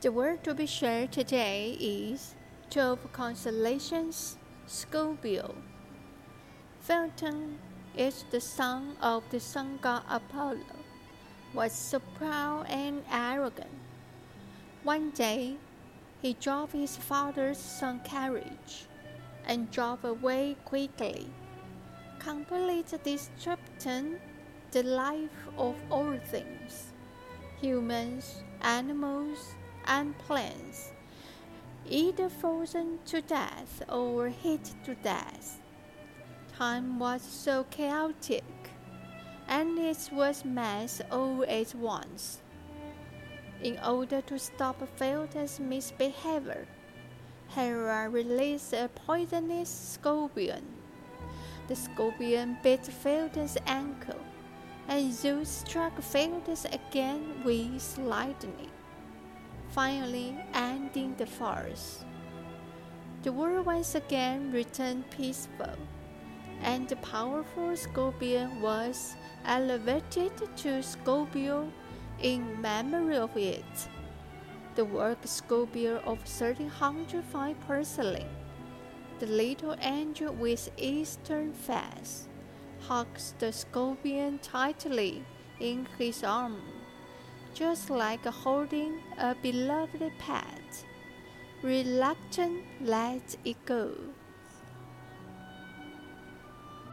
The word to be shared today is Twelve Constellations Scorpio. Phaeton is the son of the sun god Apollo, was so proud and arrogant. One day, he drove his father's sun carriage and drove away quickly, completely disrupting the life of all things humans, animals, and plants, either frozen to death or heat to death. Time was so chaotic, and it was mass all at once. In order to stop Phaeton's misbehavior, Hera released a poisonous scorpion. The scorpion bit Phaeton's ankle, and Zeus struck Phaeton again with lightning, finally ending the farce. The world once again returned peaceful, and the powerful scorpion was elevated to Scorpio in memory of it. The work Scorpio of 1305 porcelain. The little angel with eastern face hugs the scorpion tightly in his arm, just like holding a beloved pet. Reluctant, let it go.